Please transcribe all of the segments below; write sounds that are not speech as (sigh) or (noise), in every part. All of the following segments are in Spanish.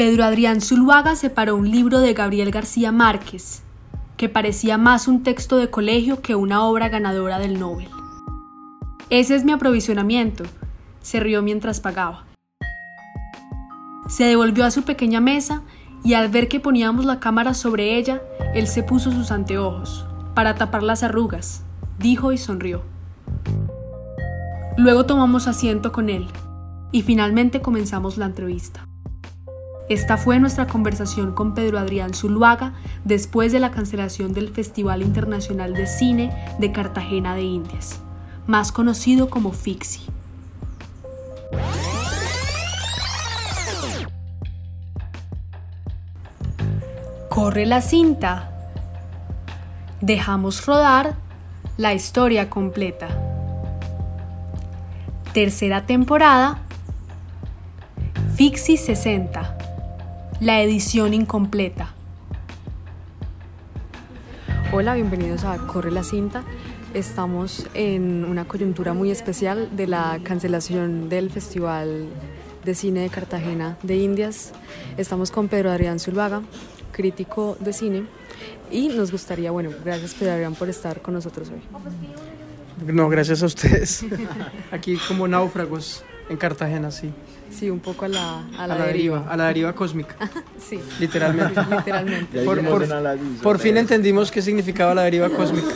Pedro Adrián Zuluaga separó un libro de Gabriel García Márquez, que parecía más un texto de colegio que una obra ganadora del Nobel. Ese es mi aprovisionamiento, se rió mientras pagaba. Se devolvió a su pequeña mesa y al ver que poníamos la cámara sobre ella, él se puso sus anteojos, para tapar las arrugas, dijo y sonrió. Luego tomamos asiento con él y finalmente comenzamos la entrevista. Esta fue nuestra conversación con Pedro Adrián Zuluaga después de la cancelación del Festival Internacional de Cine de Cartagena de Indias, más conocido como FIXI. Corre la cinta. Dejamos rodar la historia completa. Tercera temporada. Fixi 60. La edición incompleta. Hola, bienvenidos a Corre la cinta. Estamos en una coyuntura muy especial de la cancelación del Festival de Cine de Cartagena de Indias. Estamos con Pedro Adrián Zulvaga, crítico de cine, y nos gustaría, bueno, gracias Pedro Adrián por estar con nosotros hoy. No, gracias a ustedes. (laughs) Aquí como náufragos en Cartagena, sí. Sí, un poco a la, a la, deriva. A la deriva cósmica. (laughs) sí. Literalmente. (laughs) Literalmente. Por, por fin entendimos qué significaba la deriva cósmica.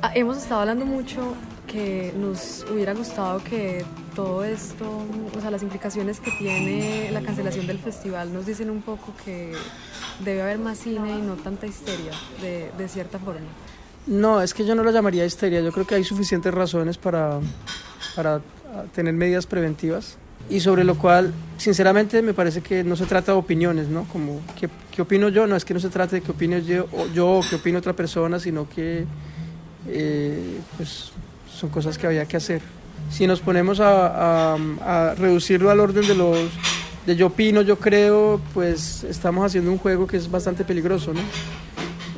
Ah, hemos estado hablando mucho que nos hubiera gustado que todo esto, o sea, las implicaciones que tiene la cancelación del festival nos dicen un poco que debe haber más cine y no tanta histeria, de, de cierta forma. No, es que yo no lo llamaría histeria, yo creo que hay suficientes razones para, para tener medidas preventivas y sobre lo cual, sinceramente, me parece que no se trata de opiniones, ¿no? Como, ¿qué, qué opino yo? No es que no se trate de qué opino yo o, yo, o qué opine otra persona, sino que eh, pues, son cosas que había que hacer. Si nos ponemos a, a, reducirlo al orden de los de yo opino, yo creo, pues estamos haciendo un juego que es bastante peligroso, ¿no?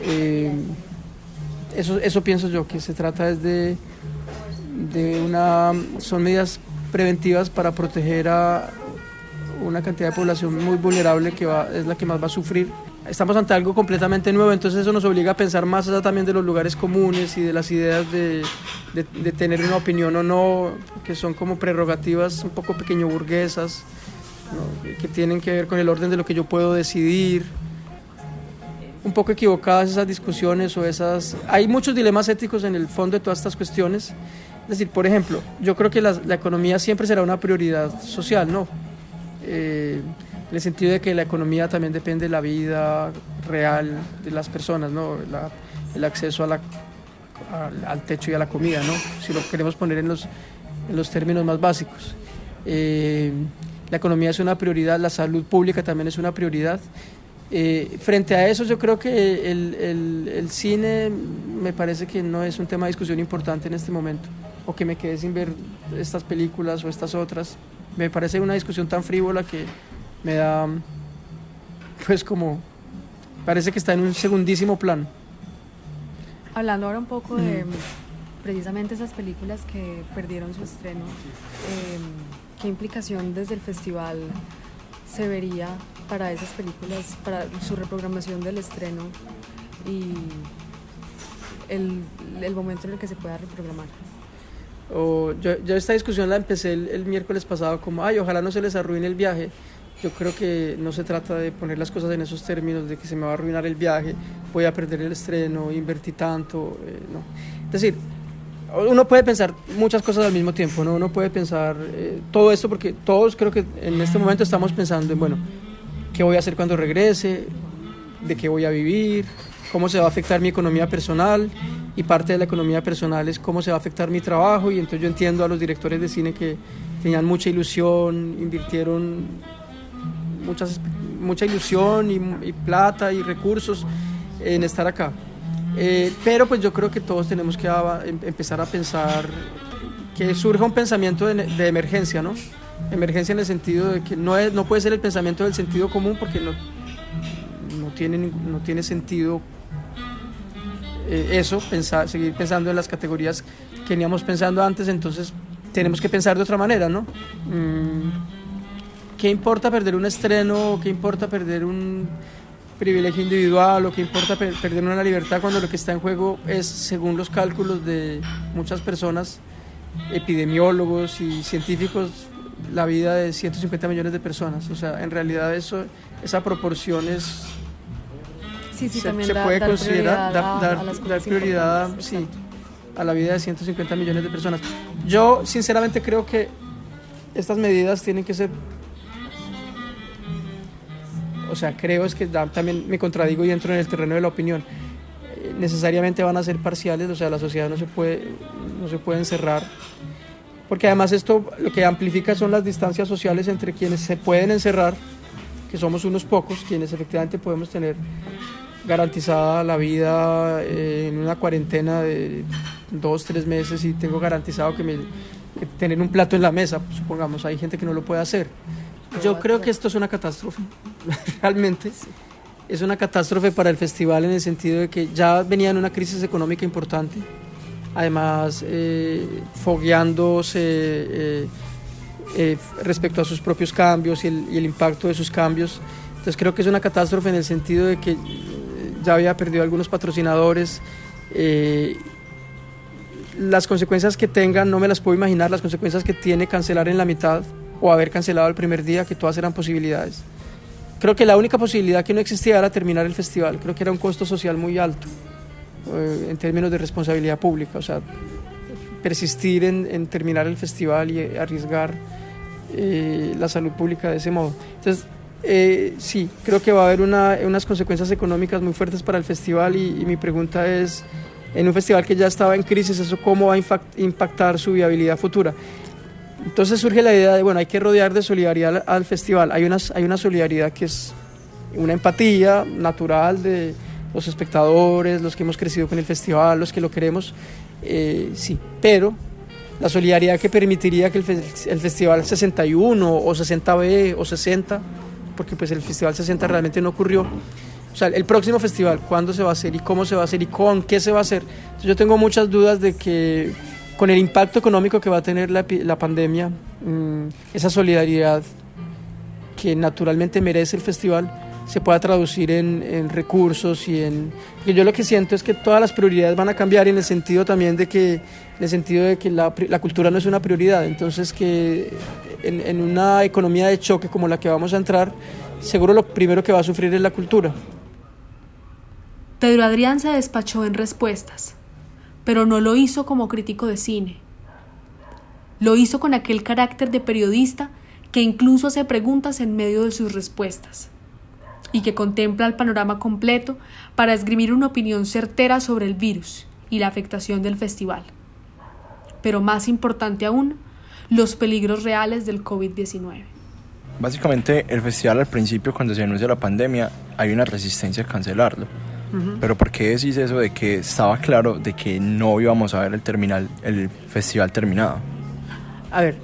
Eh, eso, eso pienso yo, que se trata de, de una... son medidas preventivas para proteger a una cantidad de población muy vulnerable que va, es la que más va a sufrir estamos ante algo completamente nuevo, entonces eso nos obliga a pensar más allá también de los lugares comunes y de las ideas de, de, tener una opinión o no, que son como prerrogativas un poco pequeño burguesas, que tienen que ver con el orden de lo que yo puedo decidir. Un poco equivocadas esas discusiones o esas... Hay muchos dilemas éticos en el fondo de todas estas cuestiones. Es decir, por ejemplo, yo creo que la, economía siempre será una prioridad social, ¿no? Eh, en el sentido de que la economía también depende de la vida real de las personas, ¿no? el acceso al techo y a la comida, ¿no? si lo queremos poner en los, en los términos más básicos. Eh, la economía es una prioridad, la salud pública también es una prioridad. Eh, frente a eso yo creo que el, el, cine me parece que no es un tema de discusión importante en este momento, o que me quede sin ver estas películas o estas otras. Me parece una discusión tan frívola que me da, (laughs) pues como, parece que está en un segundísimo plano. Hablando ahora un poco de precisamente esas películas que perdieron su estreno, em, ¿qué implicación desde el festival se vería para esas películas, para su reprogramación del estreno y el, el momento en el que se pueda reprogramar? O yo, yo, esta discusión la empecé el, el, miércoles pasado como, ay, ojalá no se les arruine el viaje. Yo creo que no se trata de poner las cosas en esos términos, de que se me va a arruinar el viaje, voy a perder el estreno, invertí tanto, eh, no. Es decir, uno puede pensar muchas cosas al mismo tiempo, ¿no? Uno puede pensar eh, todo esto porque todos creo que en este momento estamos pensando en, bueno, ¿qué voy a hacer cuando regrese? ¿De qué voy a vivir? ¿Cómo se va a afectar mi economía personal? Y parte de la economía personal es cómo se va a afectar mi trabajo. Y entonces yo entiendo a los directores de cine que tenían mucha ilusión, invirtieron muchas, mucha ilusión y, plata y recursos en estar acá. Eh, pero pues yo creo que todos tenemos que em, empezar a pensar que surja un pensamiento de, de, emergencia, ¿no? Emergencia en el sentido de que no, es, no puede ser el pensamiento del sentido común porque no, no, tiene, no tiene sentido eh, eso, pensar, seguir pensando en las categorías que veníamos pensando antes, entonces tenemos que pensar de otra manera, ¿no? Mm ¿qué importa perder un estreno? ¿Qué importa perder un privilegio individual? ¿O qué importa perder una libertad cuando lo que está en juego es, según los cálculos de muchas personas, epidemiólogos y científicos, la vida de 150 millones de personas? O sea, en realidad eso, esa proporción es... Sí, sí, se, también se da- puede dar considerar prioridad dar, a- dar- a dar prioridad sí, a la vida de 150 millones de personas. Yo sinceramente creo que estas medidas tienen que ser, o sea, creo es que da- también me contradigo y entro en el terreno de la opinión. Eh, necesariamente van a ser parciales, o sea, la sociedad no se puede, no se puede encerrar. Porque además esto lo que amplifica son las distancias sociales entre quienes se pueden encerrar, que somos unos pocos, quienes efectivamente podemos tener garantizada la vida eh, en una cuarentena de dos, tres meses y tengo garantizado que, me, que tener un plato en la mesa, pues, supongamos, hay gente que no lo puede hacer. Yo creo que esto es una catástrofe, (laughs) realmente. Es una catástrofe para el festival en el sentido de que ya venía en una crisis económica importante, además eh, fogueándose eh, eh, respecto a sus propios cambios y el, y el impacto de sus cambios. Entonces creo que es una catástrofe en el sentido de que ya había perdido algunos patrocinadores. eh, las consecuencias que tengan no me las puedo imaginar, las consecuencias que tiene cancelar en la mitad o haber cancelado el primer día, que todas eran posibilidades. Creo que la única posibilidad que no existía era terminar el festival, creo que era un costo social muy alto eh, en términos de responsabilidad pública, o sea, persistir en, en terminar el festival y eh, arriesgar eh, la salud pública de ese modo. Entonces, eh, sí, creo que va a haber una- unas consecuencias económicas muy fuertes para el festival y, mi pregunta es, en un festival que ya estaba en crisis, ¿eso cómo va a impactar su viabilidad futura? Entonces surge la idea de, bueno, hay que rodear de solidaridad al, al festival. Hay, una solidaridad que es una empatía natural de los espectadores, los que hemos crecido con el festival, los que lo queremos, eh, sí, pero la solidaridad que permitiría que el festival 61 o 60B o 60, porque pues el festival 60 realmente no ocurrió, o sea, el próximo festival, cuándo se va a hacer y cómo se va a hacer y con qué se va a hacer. Entonces, yo tengo muchas dudas de que con el impacto económico que va a tener la, la pandemia, mm, esa solidaridad que naturalmente merece el festival se pueda traducir en, en recursos y en porque yo lo que siento es que todas las prioridades van a cambiar en el sentido también de que en el sentido de que la, la cultura no es una prioridad entonces que en, una economía de choque como la que vamos a entrar seguro lo primero que va a sufrir es la cultura Pedro Adrián se despachó en respuestas, pero no lo hizo como crítico de cine. Lo hizo con aquel carácter de periodista que incluso hace preguntas en medio de sus respuestas y que contempla el panorama completo para esgrimir una opinión certera sobre el virus y la afectación del festival. Pero más importante aún, los peligros reales del COVID-19. Básicamente, el festival al principio, cuando se anuncia la pandemia, hay una resistencia a cancelarlo. Pero ¿por qué decís eso de que estaba claro de que no íbamos a ver el terminal, el festival terminado? A ver,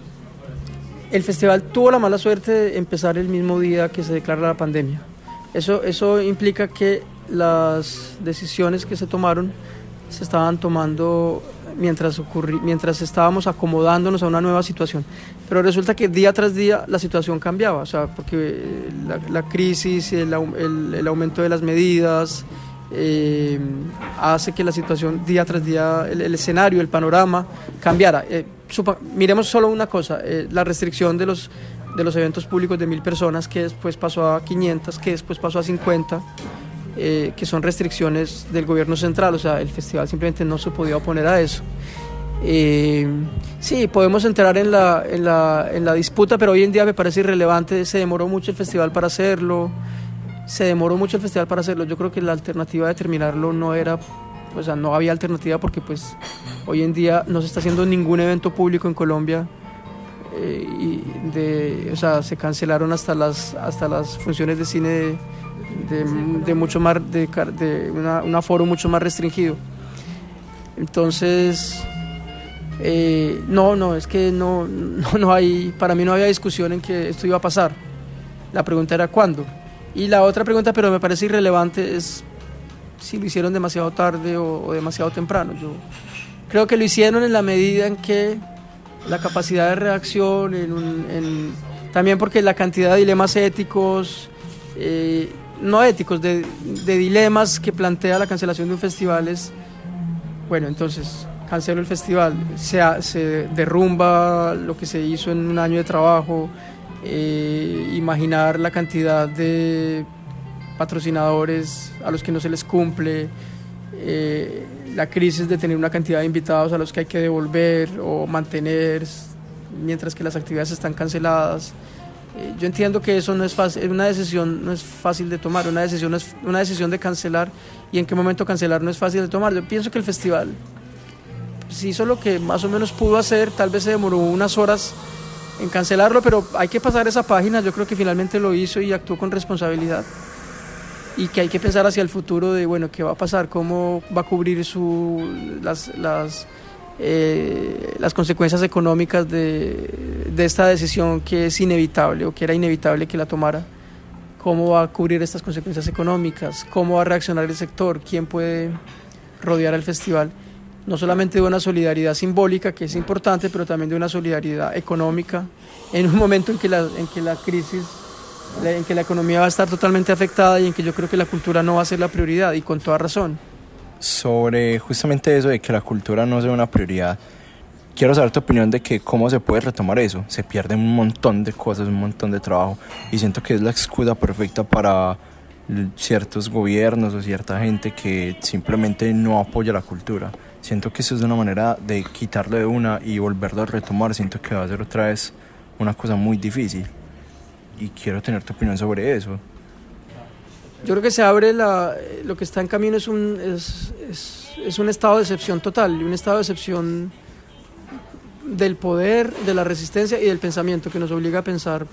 el festival tuvo la mala suerte de empezar el mismo día que se declara la pandemia. Eso, eso implica que las decisiones que se tomaron se estaban tomando mientras, ocurri- mientras estábamos acomodándonos a una nueva situación. Pero resulta que día tras día la situación cambiaba, o sea, porque eh, la, la crisis, el, el- el aumento de las medidas, eh, hace que la situación día tras día, el, el escenario, el panorama cambiara. Eh, supa- miremos solo una cosa, eh, la restricción de los, de los eventos públicos de mil personas, que después pasó a 500, que después pasó a 50, eh, que son restricciones del gobierno central, o sea, el festival simplemente no se podía oponer a eso. Eh, sí, podemos entrar en la, en, la, en la disputa, pero hoy en día me parece irrelevante, se demoró mucho el festival para hacerlo, se demoró mucho el festival para hacerlo, yo creo que la alternativa de terminarlo no era, o sea, no había alternativa porque pues hoy en día no se está haciendo ningún evento público en Colombia eh, y de, o sea, se cancelaron hasta las, hasta las funciones de cine de, de, de mucho más, de, de una- un aforo mucho más restringido. Entonces, eh, no, no, es que no, no, no hay, para mí no había discusión en que esto iba a pasar. La pregunta era cuándo. Y la otra pregunta, pero me parece irrelevante, es si lo hicieron demasiado tarde o, o demasiado temprano. Yo creo que lo hicieron en la medida en que la capacidad de reacción en, un- en- también porque la cantidad de dilemas éticos, eh, no éticos, de, dilemas que plantea la cancelación de un festival es, bueno, entonces cancelo el festival, se, derrumba lo que se hizo en un año de trabajo, eh, imaginar la cantidad de patrocinadores a los que no se les cumple, eh, la crisis de tener una cantidad de invitados a los que hay que devolver o mantener mientras que las actividades están canceladas. Eh, yo entiendo que eso no es fácil, una decisión no es fácil de tomar, una decisión, es, una decisión de cancelar. Y en qué momento cancelar no es fácil de tomar. Yo pienso que el festival si hizo lo que más o menos pudo hacer, tal vez se demoró unas horas en cancelarlo, pero hay que pasar esa página, yo creo que finalmente lo hizo y actuó con responsabilidad. Y que hay que pensar hacia el futuro de, bueno, qué va a pasar, cómo va a cubrir su, las, las, eh, las consecuencias económicas de, esta decisión que es inevitable o que era inevitable que la tomara, cómo va a cubrir estas consecuencias económicas, cómo va a reaccionar el sector, quién puede rodear al festival, no solamente de una solidaridad simbólica, que es importante, pero también de una solidaridad económica, en un momento en que la, en que la crisis en que la economía va a estar totalmente afectada y en que yo creo que la cultura no va a ser la prioridad y con toda razón. Sobre justamente eso de que la cultura no sea una prioridad, quiero saber tu opinión de que cómo se puede retomar eso. Se pierde un montón de cosas, un montón de trabajo y siento que es la excusa perfecta para ciertos gobiernos o cierta gente que simplemente no apoya la cultura. Siento que eso es una manera de quitarle de una y volverlo a retomar. Siento que va a ser otra vez una cosa muy difícil y quiero tener tu opinión sobre eso. Yo creo que se abre la, lo que está en camino es un, es, es, un estado de excepción total, un estado de excepción del poder, de la resistencia y del pensamiento que nos obliga a pensar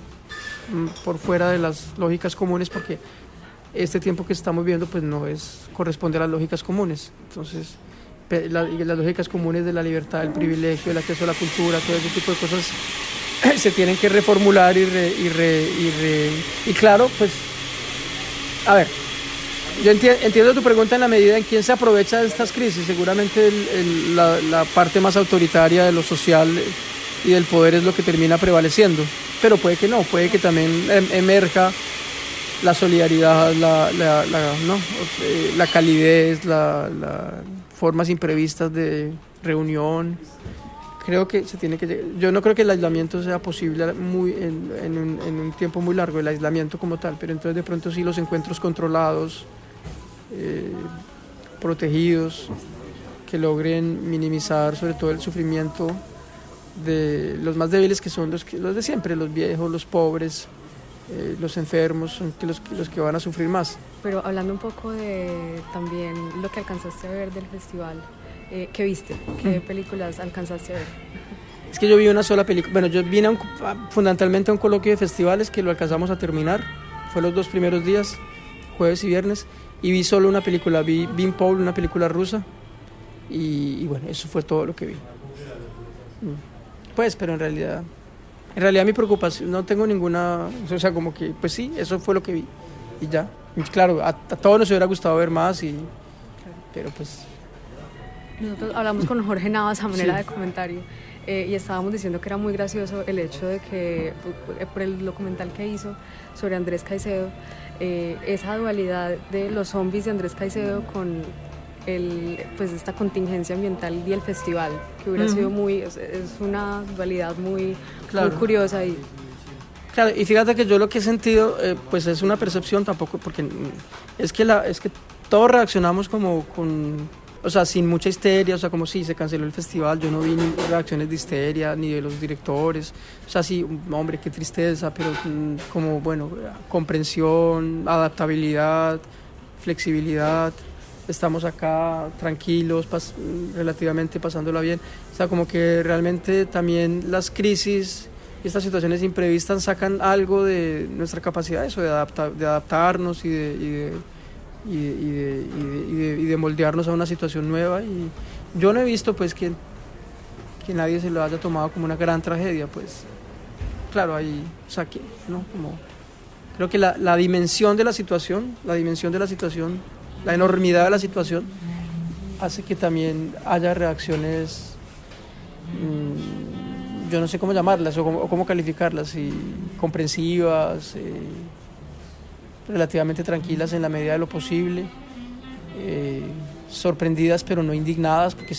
mm, por fuera de las lógicas comunes porque este tiempo que estamos viendo pues no es corresponde a las lógicas comunes. Entonces, las lógicas comunes de la libertad, el privilegio, el acceso a la cultura, todo ese tipo de cosas (clears throat) se tienen que reformular y, y, y, claro, pues, a ver, yo entiendo tu pregunta en la medida en quién se aprovecha de estas crisis. Seguramente la, parte más autoritaria de lo social y del poder es lo que termina prevaleciendo, pero puede que no, puede que también em, emerja la solidaridad, la, la, la calidez, las formas imprevistas de reunión creo que se tiene que yo no creo que el aislamiento sea posible muy en, un, tiempo muy largo el aislamiento como tal pero entonces de pronto sí los encuentros controlados eh, protegidos que logren minimizar sobre todo el sufrimiento de los más débiles que son los, los de siempre los viejos los pobres eh, los enfermos son los, los que van a sufrir más. Pero hablando un poco de también lo que alcanzaste a ver del festival eh, ¿Qué viste? ¿Qué películas alcanzaste a ver? Es que yo vi una sola película. Bueno, yo vine fundamentalmente a un coloquio de festivales que lo alcanzamos a terminar. Fue los dos primeros días, jueves y viernes. Y vi solo una película. Vi Bean Paul, una película rusa. Y, bueno, eso fue todo lo que vi. Mm. Pues, pero en realidad. En realidad mi preocupación, no tengo ninguna. O sea, como que, pues sí, eso fue lo que vi. Y ya. claro, a, a todos nos hubiera gustado ver más. Y, pero pues nosotros hablamos con Jorge Navas a manera de comentario eh, y estábamos diciendo que era muy gracioso el hecho de que, por el documental que hizo sobre Andrés Caicedo, eh, esa dualidad de los zombies de Andrés Caicedo con el, pues esta contingencia ambiental y el festival, que hubiera sido muy, es, una dualidad muy, curiosa y Claro, y fíjate que yo lo que he sentido, eh, pues es una percepción tampoco, porque es que, la, es que todos reaccionamos como con, o sea, sin mucha histeria, o sea, como si se canceló el festival, yo no vi ni reacciones de histeria ni de los directores, o sea, sí, hombre, qué tristeza, pero mm, como, bueno, comprensión, adaptabilidad, flexibilidad, estamos acá tranquilos, relativamente pasándola bien, o sea, como que realmente también las crisis y estas situaciones imprevistas sacan algo de nuestra capacidad, eso, de, de adaptarnos y de y, de, y, de, moldearnos a una situación nueva. Y yo no he visto pues que, que nadie se lo haya tomado como una gran tragedia, pues claro, ahí saqué, ¿no? Como, creo que la, la, dimensión de la situación, la dimensión de la situación, la enormidad de la situación, hace que también haya reacciones mm, yo no sé cómo llamarlas o cómo, calificarlas, y comprensivas, eh, relativamente tranquilas en la medida de lo posible, eh, sorprendidas pero no indignadas, porque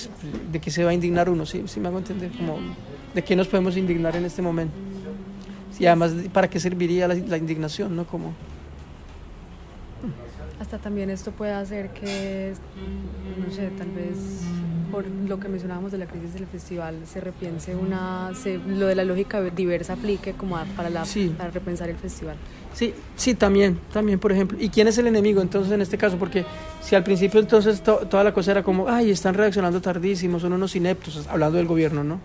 de qué se va a indignar uno, sí, sí me hago entender, como de qué nos podemos indignar en este momento. Y además, ¿para qué serviría la, la indignación? ¿no? Como, hasta también esto puede hacer que, no sé, tal vez por lo que mencionábamos de la crisis del festival, se repiense una, lo de la lógica diversa aplique como para, la, para repensar el festival. Sí, sí, también, también, por ejemplo. ¿Y quién es el enemigo entonces en este caso? Porque si al principio entonces toda la cosa era como, ay, están reaccionando tardísimo, son unos ineptos, hablando del gobierno, ¿no?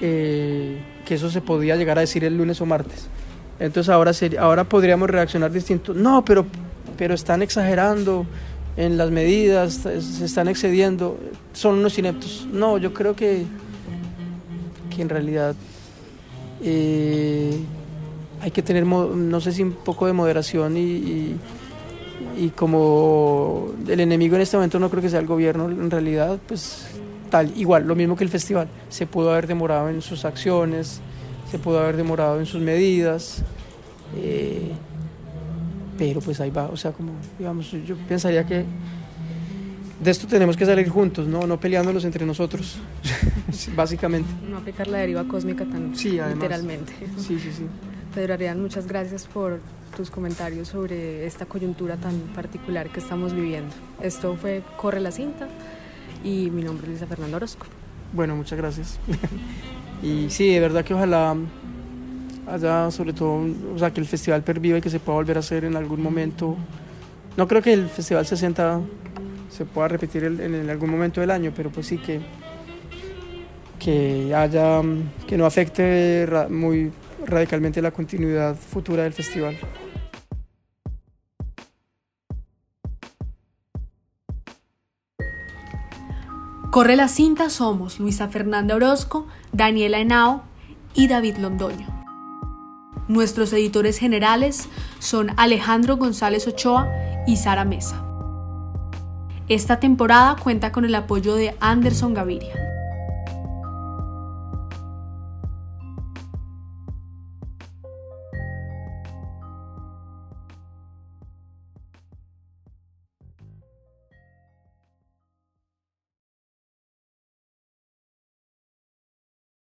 Eh, que eso se podía llegar a decir el lunes o martes. Entonces ahora, ahora podríamos reaccionar distinto. No, pero pero están exagerando en las medidas, se están excediendo, son unos ineptos. No, yo creo que, que en realidad eh, hay que tener, no sé si un poco de moderación y, y, como el enemigo en este momento no creo que sea el gobierno, en realidad, pues tal, igual, lo mismo que el festival, se pudo haber demorado en sus acciones, se pudo haber demorado en sus medidas. Eh, pero pues ahí va, o sea, como, digamos, yo pensaría que de esto tenemos que salir juntos, no, no peleándonos entre nosotros, (laughs) básicamente. No aplicar la deriva cósmica tan literalmente. Sí, sí, sí. Pedro Arián, muchas gracias por tus comentarios sobre esta coyuntura tan particular que estamos viviendo. Esto fue Corre la cinta y mi nombre es Luisa Fernando Orozco. Bueno, muchas gracias. (laughs) y sí, de verdad que ojalá allá, sobre todo, o sea, que el festival perviva y que se pueda volver a hacer en algún momento. No creo que el Festival 60 se pueda repetir en, algún momento del año, pero pues sí que, que haya, que no afecte muy radicalmente la continuidad futura del festival. Corre la cinta somos Luisa Fernanda Orozco, Daniela Henao y David Londoño. Nuestros editores generales son Alejandro González Ochoa y Sara Mesa. Esta temporada cuenta con el apoyo de Anderson Gaviria.